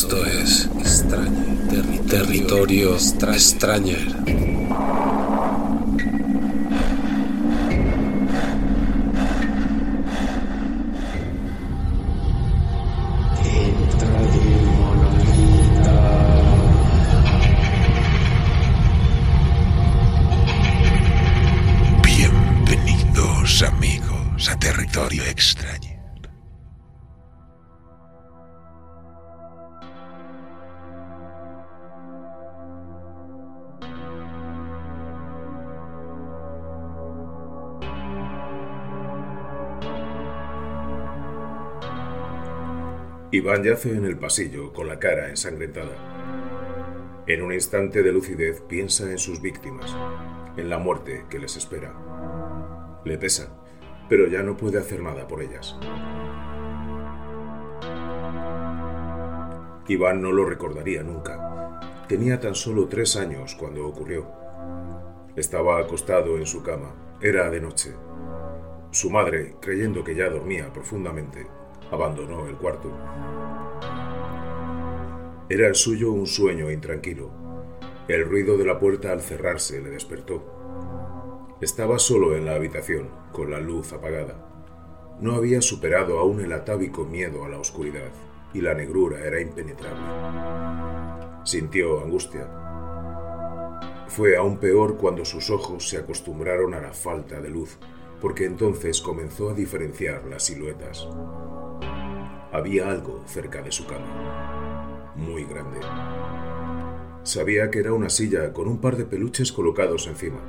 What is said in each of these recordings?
Esto es. Territorio Extrañer. Iván yace en el pasillo con la cara ensangrentada. En un instante de lucidez piensa en sus víctimas, en la muerte que les espera. Le pesa, pero ya no puede hacer nada por ellas. Iván no lo recordaría nunca. Tenía tan solo tres años cuando ocurrió. Estaba acostado en su cama. Era de noche. Su madre, creyendo que ya dormía profundamente, abandonó el cuarto. Era el suyo un sueño intranquilo. El ruido de la puerta al cerrarse le despertó. Estaba solo en la habitación, con la luz apagada. No había superado aún el atávico miedo a la oscuridad, y la negrura era impenetrable. Sintió angustia. Fue aún peor cuando sus ojos se acostumbraron a la falta de luz, porque entonces comenzó a diferenciar las siluetas. Había algo cerca de su cama, muy grande. Sabía que era una silla con un par de peluches colocados encima.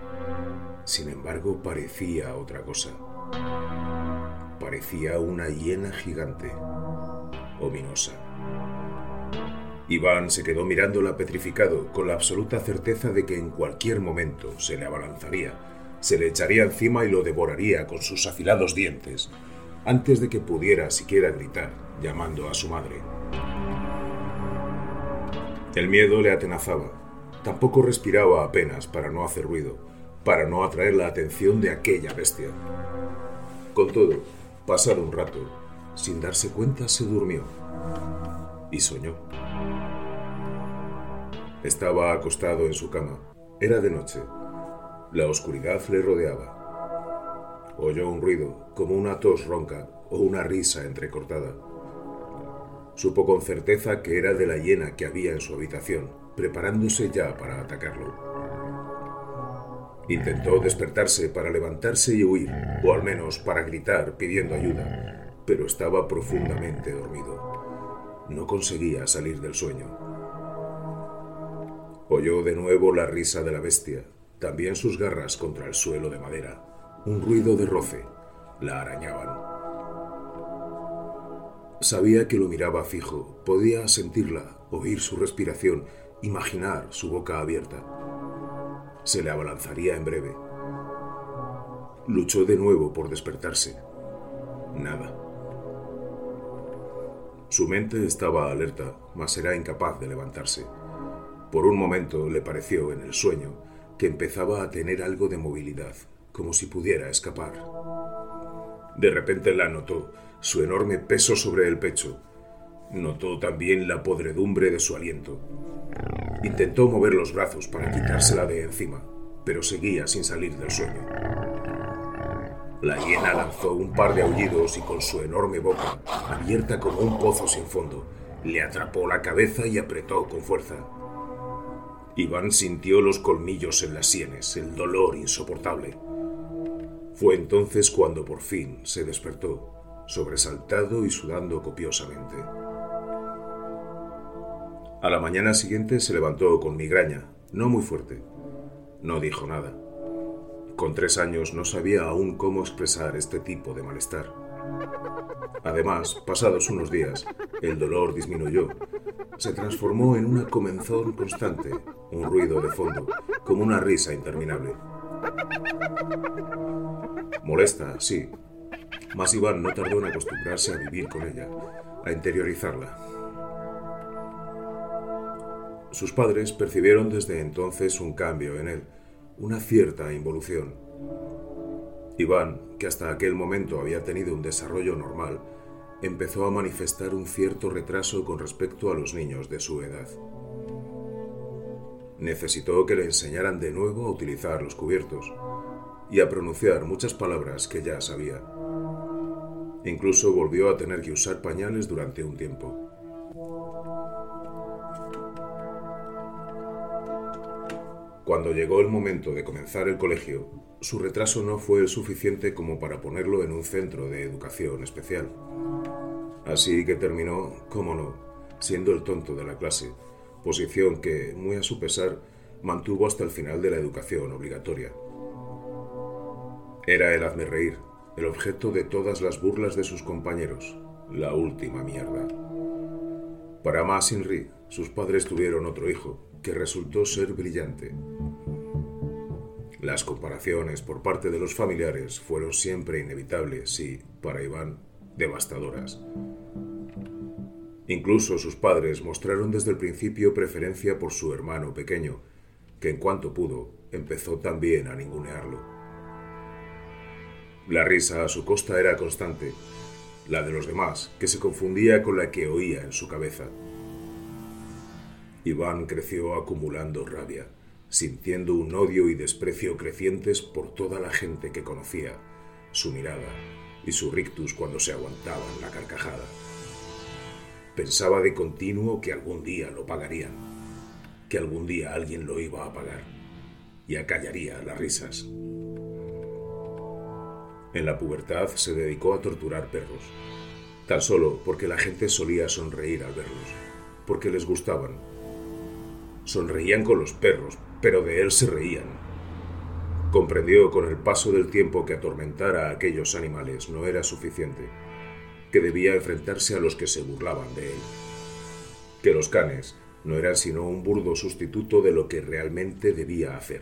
Sin embargo, parecía otra cosa. Parecía una hiena gigante, ominosa. Iván se quedó mirándola petrificado, con la absoluta certeza de que en cualquier momento se le abalanzaría, se le echaría encima y lo devoraría con sus afilados dientes, antes de que pudiera siquiera gritar, llamando a su madre. El miedo le atenazaba. Tampoco respiraba apenas para no hacer ruido, para no atraer la atención de aquella bestia. Con todo, pasado un rato, sin darse cuenta, se durmió y soñó. Estaba acostado en su cama. Era de noche. La oscuridad le rodeaba. Oyó un ruido, como una tos ronca o una risa entrecortada. Supo con certeza que era de la hiena que había en su habitación, preparándose ya para atacarlo. Intentó despertarse para levantarse y huir, o al menos para gritar pidiendo ayuda, pero estaba profundamente dormido. No conseguía salir del sueño. Oyó de nuevo la risa de la bestia, también sus garras contra el suelo de madera, un ruido de roce, la arañaban. Sabía que lo miraba fijo, podía sentirla, oír su respiración, imaginar su boca abierta. Se le abalanzaría en breve. Luchó de nuevo por despertarse. Nada. Su mente estaba alerta, mas era incapaz de levantarse. Por un momento le pareció en el sueño que empezaba a tener algo de movilidad, como si pudiera escapar. De repente la notó, su enorme peso sobre el pecho. Notó también la podredumbre de su aliento. Intentó mover los brazos para quitársela de encima, pero seguía sin salir del sueño. La hiena lanzó un par de aullidos y con su enorme boca, abierta como un pozo sin fondo, le atrapó la cabeza y apretó con fuerza. Iván sintió los colmillos en las sienes, el dolor insoportable. Fue entonces cuando por fin se despertó, sobresaltado y sudando copiosamente. A la mañana siguiente se levantó con migraña, no muy fuerte. No dijo nada. Con tres años no sabía aún cómo expresar este tipo de malestar. Además, pasados unos días, el dolor disminuyó. Se transformó en una comenzón constante, un ruido de fondo, como una risa interminable. Molesta, sí, mas Iván no tardó en acostumbrarse a vivir con ella, a interiorizarla. Sus padres percibieron desde entonces un cambio en él, una cierta involución. Iván, que hasta aquel momento había tenido un desarrollo normal, empezó a manifestar un cierto retraso con respecto a los niños de su edad. Necesitó que le enseñaran de nuevo a utilizar los cubiertos y a pronunciar muchas palabras que ya sabía. Incluso volvió a tener que usar pañales durante un tiempo. Cuando llegó el momento de comenzar el colegio, su retraso no fue el suficiente como para ponerlo en un centro de educación especial. Así que terminó, cómo no, siendo el tonto de la clase, posición que, muy a su pesar, mantuvo hasta el final de la educación obligatoria. Era el hazme reír, el objeto de todas las burlas de sus compañeros, la última mierda. Para Ma Sinri, sus padres tuvieron otro hijo, que resultó ser brillante. Las comparaciones por parte de los familiares fueron siempre inevitables y, para Iván, devastadoras. Incluso sus padres mostraron desde el principio preferencia por su hermano pequeño, que en cuanto pudo empezó también a ningunearlo. La risa a su costa era constante, la de los demás, que se confundía con la que oía en su cabeza. Iván creció acumulando rabia, sintiendo un odio y desprecio crecientes por toda la gente que conocía, su mirada y su rictus cuando se aguantaban la carcajada. Pensaba de continuo que algún día lo pagarían, que algún día alguien lo iba a pagar y acallaría las risas. En la pubertad se dedicó a torturar perros, tan solo porque la gente solía sonreír al verlos, porque les gustaban. Sonreían con los perros, pero de él se reían. Comprendió con el paso del tiempo que atormentar a aquellos animales no era suficiente que debía enfrentarse a los que se burlaban de él. Que los canes no eran sino un burdo sustituto de lo que realmente debía hacer.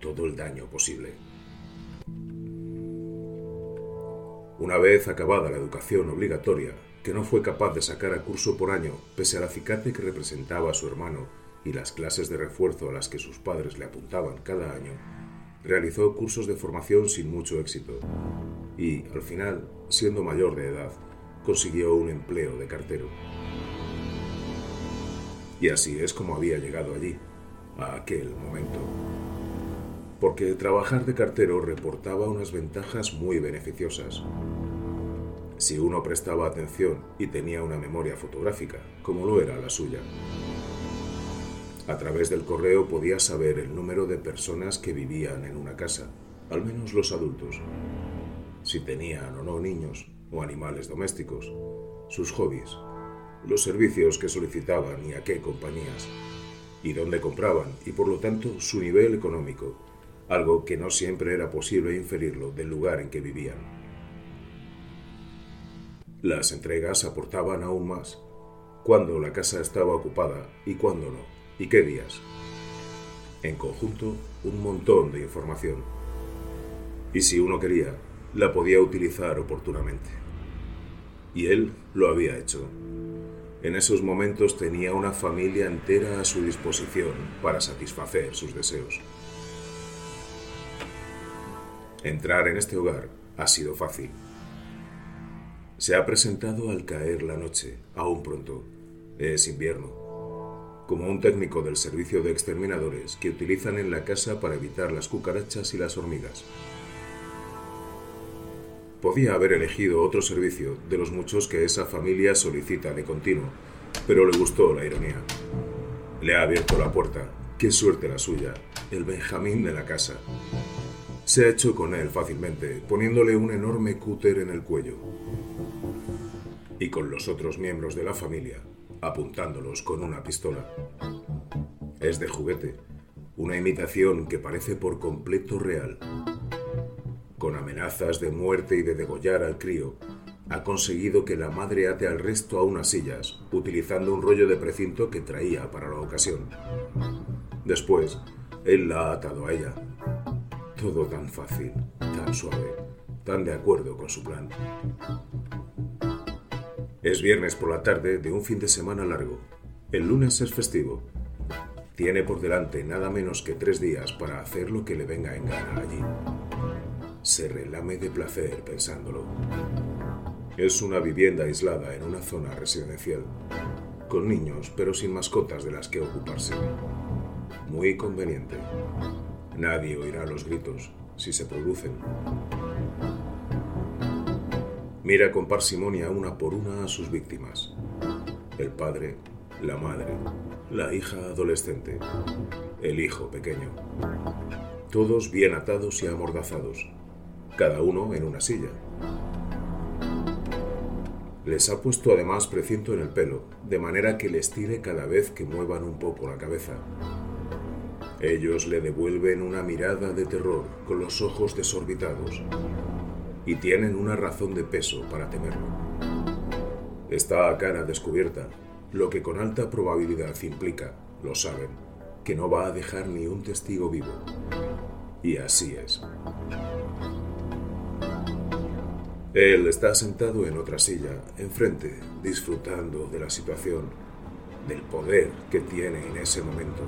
Todo el daño posible. Una vez acabada la educación obligatoria, que no fue capaz de sacar a curso por año, pese al acicate que representaba a su hermano y las clases de refuerzo a las que sus padres le apuntaban cada año, realizó cursos de formación sin mucho éxito y, al final, siendo mayor de edad, consiguió un empleo de cartero. Y así es como había llegado allí, a aquel momento. Porque trabajar de cartero reportaba unas ventajas muy beneficiosas. Si uno prestaba atención y tenía una memoria fotográfica, como lo era la suya, a través del correo podía saber el número de personas que vivían en una casa, al menos los adultos, si tenían o no niños o animales domésticos, sus hobbies, los servicios que solicitaban y a qué compañías, y dónde compraban, y por lo tanto su nivel económico, algo que no siempre era posible inferirlo del lugar en que vivían. Las entregas aportaban aún más, cuando la casa estaba ocupada y cuándo no, y qué días. En conjunto, un montón de información. Y si uno quería, la podía utilizar oportunamente. Y él lo había hecho. En esos momentos tenía una familia entera a su disposición para satisfacer sus deseos. Entrar en este hogar ha sido fácil. Se ha presentado al caer la noche, aún pronto. Es invierno. Como un técnico del servicio de exterminadores que utilizan en la casa para evitar las cucarachas y las hormigas. Podía haber elegido otro servicio de los muchos que esa familia solicita de continuo, pero le gustó la ironía. Le ha abierto la puerta. Qué suerte la suya, el Benjamín de la casa. Se ha hecho con él fácilmente, poniéndole un enorme cúter en el cuello. Y con los otros miembros de la familia, apuntándolos con una pistola. Es de juguete, una imitación que parece por completo real con amenazas de muerte y de degollar al crío, ha conseguido que la madre ate al resto a unas sillas, utilizando un rollo de precinto que traía para la ocasión. Después, él la ha atado a ella. Todo tan fácil, tan suave, tan de acuerdo con su plan. Es viernes por la tarde de un fin de semana largo. El lunes es festivo. Tiene por delante nada menos que tres días para hacer lo que le venga en gana allí se relame de placer pensándolo. Es una vivienda aislada en una zona residencial, con niños pero sin mascotas de las que ocuparse. Muy conveniente. Nadie oirá los gritos si se producen. Mira con parsimonia una por una a sus víctimas. El padre, la madre, la hija adolescente, el hijo pequeño. Todos bien atados y amordazados, cada uno en una silla. Les ha puesto además precinto en el pelo, de manera que les tire cada vez que muevan un poco la cabeza. Ellos le devuelven una mirada de terror con los ojos desorbitados y tienen una razón de peso para temerlo. Está a cara descubierta, lo que con alta probabilidad implica, lo saben, que no va a dejar ni un testigo vivo. Y así es. Él está sentado en otra silla, enfrente, disfrutando de la situación, del poder que tiene en ese momento.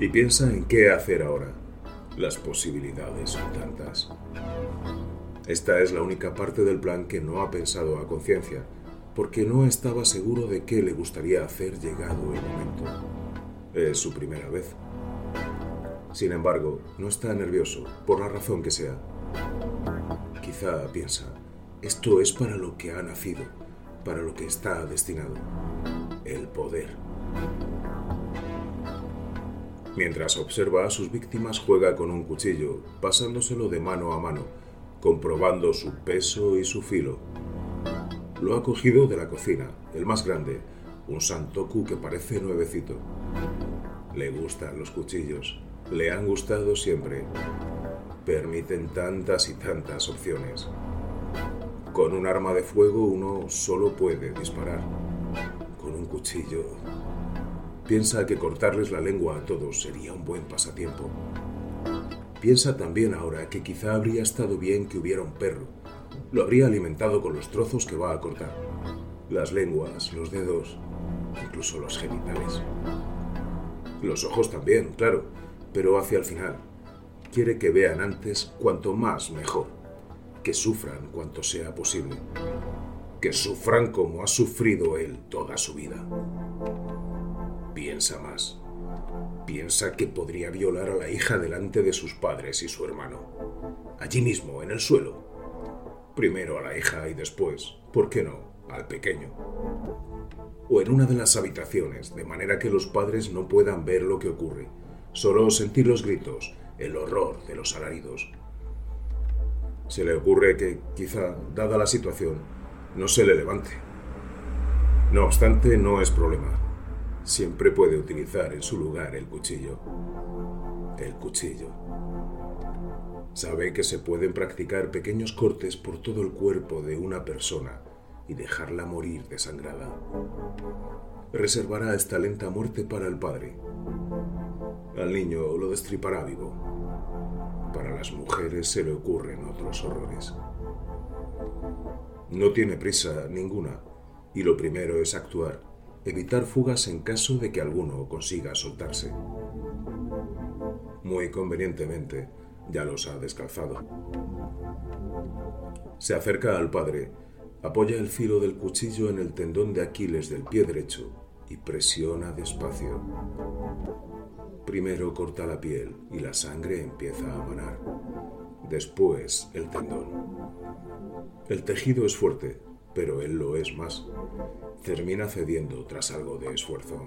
Y piensa en qué hacer ahora. Las posibilidades son tantas. Esta es la única parte del plan que no ha pensado a conciencia, porque no estaba seguro de qué le gustaría hacer llegado el momento. Es su primera vez. Sin embargo, no está nervioso, por la razón que sea. Quizá piensa, esto es para lo que ha nacido, para lo que está destinado. El poder. Mientras observa a sus víctimas juega con un cuchillo, pasándoselo de mano a mano, comprobando su peso y su filo. Lo ha cogido de la cocina, el más grande, un santoku que parece nuevecito. Le gustan los cuchillos, le han gustado siempre. Permiten tantas y tantas opciones. Con un arma de fuego uno solo puede disparar. Con un cuchillo... Piensa que cortarles la lengua a todos sería un buen pasatiempo. Piensa también ahora que quizá habría estado bien que hubiera un perro. Lo habría alimentado con los trozos que va a cortar. Las lenguas, los dedos, incluso los genitales. Los ojos también, claro, pero hacia el final. Quiere que vean antes cuanto más mejor. Que sufran cuanto sea posible. Que sufran como ha sufrido él toda su vida. Piensa más. Piensa que podría violar a la hija delante de sus padres y su hermano. Allí mismo, en el suelo. Primero a la hija y después, ¿por qué no?, al pequeño. O en una de las habitaciones, de manera que los padres no puedan ver lo que ocurre, solo sentir los gritos, el horror de los alaridos. Se le ocurre que, quizá, dada la situación, no se le levante. No obstante, no es problema. Siempre puede utilizar en su lugar el cuchillo. El cuchillo. Sabe que se pueden practicar pequeños cortes por todo el cuerpo de una persona y dejarla morir desangrada. Reservará esta lenta muerte para el padre. Al niño lo destripará vivo. Para las mujeres se le ocurren otros horrores. No tiene prisa ninguna y lo primero es actuar evitar fugas en caso de que alguno consiga soltarse. Muy convenientemente, ya los ha descalzado. Se acerca al padre, apoya el filo del cuchillo en el tendón de Aquiles del pie derecho y presiona despacio. Primero corta la piel y la sangre empieza a manar. Después el tendón. El tejido es fuerte, pero él lo es más termina cediendo tras algo de esfuerzo.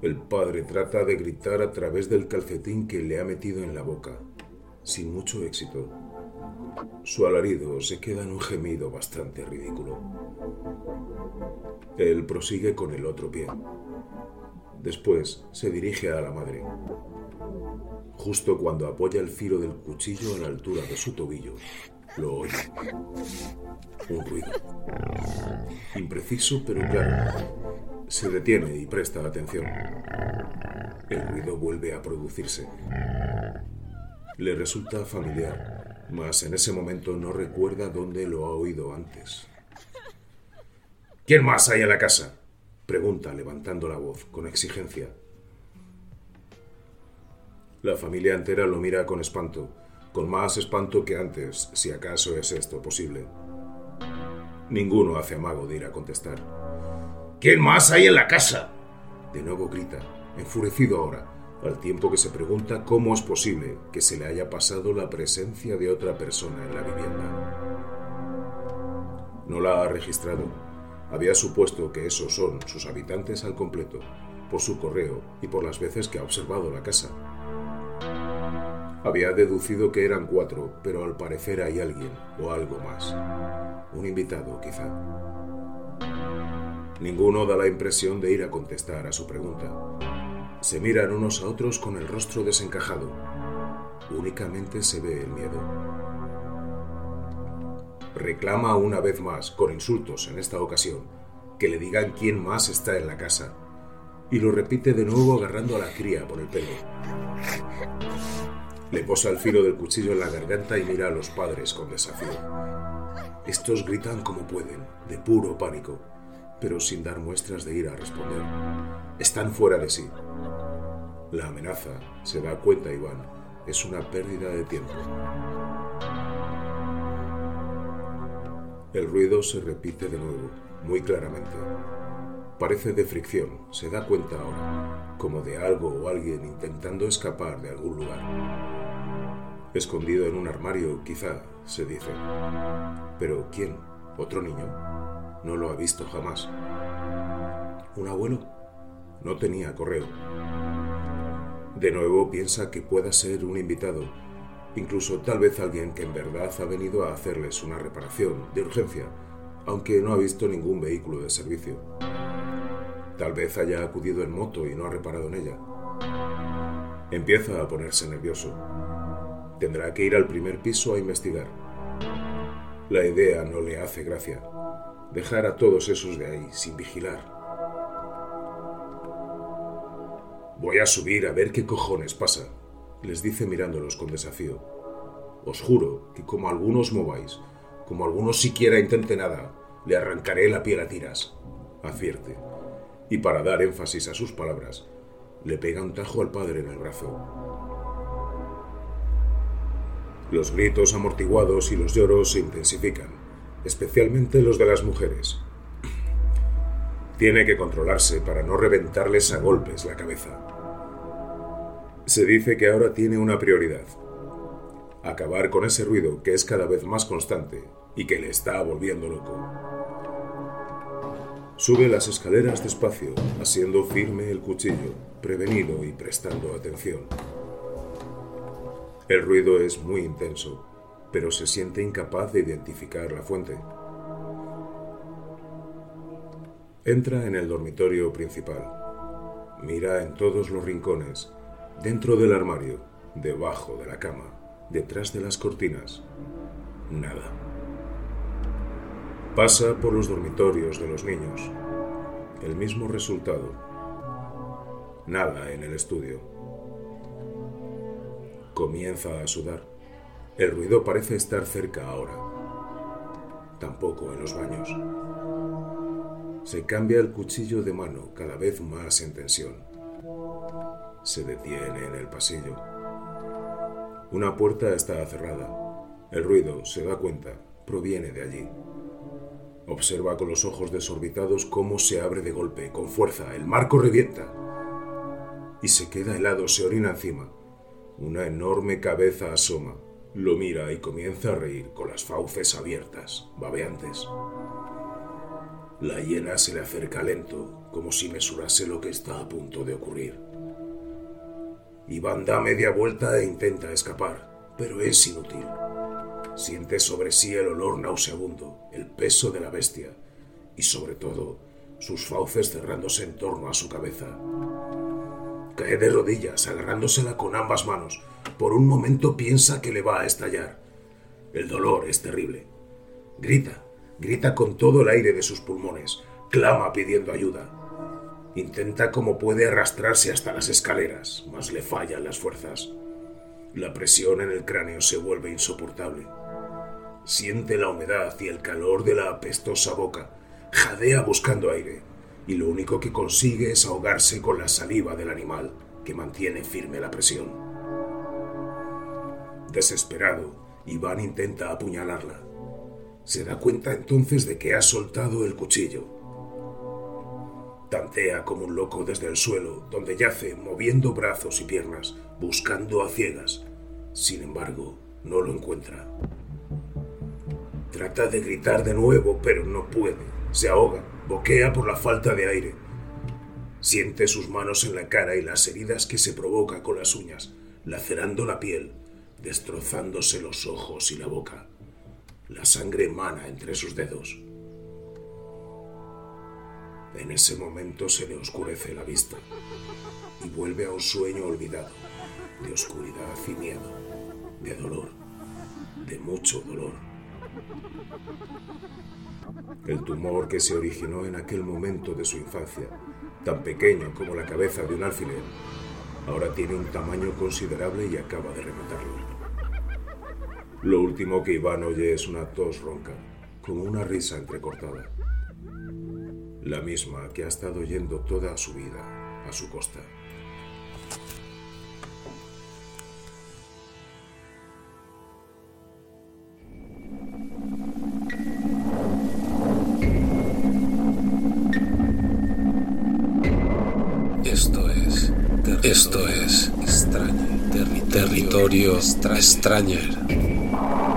El padre trata de gritar a través del calcetín que le ha metido en la boca, sin mucho éxito. Su alarido se queda en un gemido bastante ridículo. Él prosigue con el otro pie. Después se dirige a la madre. Justo cuando apoya el filo del cuchillo a la altura de su tobillo, lo oye. Un ruido. Impreciso pero claro. Se detiene y presta atención. El ruido vuelve a producirse. Le resulta familiar, mas en ese momento no recuerda dónde lo ha oído antes. ¿Quién más hay en la casa? Pregunta levantando la voz con exigencia. La familia entera lo mira con espanto con más espanto que antes, si acaso es esto posible. Ninguno hace amago de ir a contestar. ¿Quién más hay en la casa? De nuevo grita, enfurecido ahora, al tiempo que se pregunta cómo es posible que se le haya pasado la presencia de otra persona en la vivienda. No la ha registrado. Había supuesto que esos son sus habitantes al completo, por su correo y por las veces que ha observado la casa. Había deducido que eran cuatro, pero al parecer hay alguien o algo más. Un invitado, quizá. Ninguno da la impresión de ir a contestar a su pregunta. Se miran unos a otros con el rostro desencajado. Únicamente se ve el miedo. Reclama una vez más, con insultos en esta ocasión, que le digan quién más está en la casa. Y lo repite de nuevo agarrando a la cría por el pelo. Le posa el filo del cuchillo en la garganta y mira a los padres con desafío. Estos gritan como pueden, de puro pánico, pero sin dar muestras de ir a responder. Están fuera de sí. La amenaza, se da cuenta Iván, es una pérdida de tiempo. El ruido se repite de nuevo, muy claramente. Parece de fricción, se da cuenta ahora, como de algo o alguien intentando escapar de algún lugar. Escondido en un armario, quizá, se dice. Pero ¿quién? ¿Otro niño? No lo ha visto jamás. ¿Un abuelo? No tenía correo. De nuevo piensa que pueda ser un invitado, incluso tal vez alguien que en verdad ha venido a hacerles una reparación de urgencia, aunque no ha visto ningún vehículo de servicio. Tal vez haya acudido en moto y no ha reparado en ella. Empieza a ponerse nervioso. Tendrá que ir al primer piso a investigar. La idea no le hace gracia. Dejar a todos esos de ahí sin vigilar. Voy a subir a ver qué cojones pasa, les dice mirándolos con desafío. Os juro que como algunos mováis, como algunos siquiera intente nada, le arrancaré la piel a tiras. Advierte. Y para dar énfasis a sus palabras, le pega un tajo al padre en el brazo. Los gritos amortiguados y los lloros se intensifican, especialmente los de las mujeres. Tiene que controlarse para no reventarles a golpes la cabeza. Se dice que ahora tiene una prioridad. Acabar con ese ruido que es cada vez más constante y que le está volviendo loco. Sube las escaleras despacio, asiendo firme el cuchillo, prevenido y prestando atención. El ruido es muy intenso, pero se siente incapaz de identificar la fuente. Entra en el dormitorio principal. Mira en todos los rincones, dentro del armario, debajo de la cama, detrás de las cortinas. Nada. Pasa por los dormitorios de los niños. El mismo resultado. Nada en el estudio. Comienza a sudar. El ruido parece estar cerca ahora. Tampoco en los baños. Se cambia el cuchillo de mano cada vez más en tensión. Se detiene en el pasillo. Una puerta está cerrada. El ruido, se da cuenta, proviene de allí. Observa con los ojos desorbitados cómo se abre de golpe, con fuerza, el marco revienta. Y se queda helado, se orina encima. Una enorme cabeza asoma, lo mira y comienza a reír con las fauces abiertas, babeantes. La hiena se le acerca lento, como si mesurase lo que está a punto de ocurrir. Iván da media vuelta e intenta escapar, pero es inútil. Siente sobre sí el olor nauseabundo, el peso de la bestia y sobre todo sus fauces cerrándose en torno a su cabeza. Cae de rodillas, agarrándosela con ambas manos. Por un momento piensa que le va a estallar. El dolor es terrible. Grita, grita con todo el aire de sus pulmones, clama pidiendo ayuda. Intenta como puede arrastrarse hasta las escaleras, mas le fallan las fuerzas. La presión en el cráneo se vuelve insoportable. Siente la humedad y el calor de la apestosa boca. Jadea buscando aire y lo único que consigue es ahogarse con la saliva del animal que mantiene firme la presión. Desesperado, Iván intenta apuñalarla. Se da cuenta entonces de que ha soltado el cuchillo. Tantea como un loco desde el suelo, donde yace, moviendo brazos y piernas, buscando a ciegas. Sin embargo, no lo encuentra. Trata de gritar de nuevo, pero no puede. Se ahoga, boquea por la falta de aire. Siente sus manos en la cara y las heridas que se provoca con las uñas, lacerando la piel, destrozándose los ojos y la boca. La sangre emana entre sus dedos. En ese momento se le oscurece la vista y vuelve a un sueño olvidado, de oscuridad y miedo, de dolor, de mucho dolor. El tumor que se originó en aquel momento de su infancia, tan pequeño como la cabeza de un alfiler, ahora tiene un tamaño considerable y acaba de rematarlo. Lo último que Iván oye es una tos ronca, como una risa entrecortada. La misma que ha estado oyendo toda su vida a su costa. Extraña. territorio extrañer.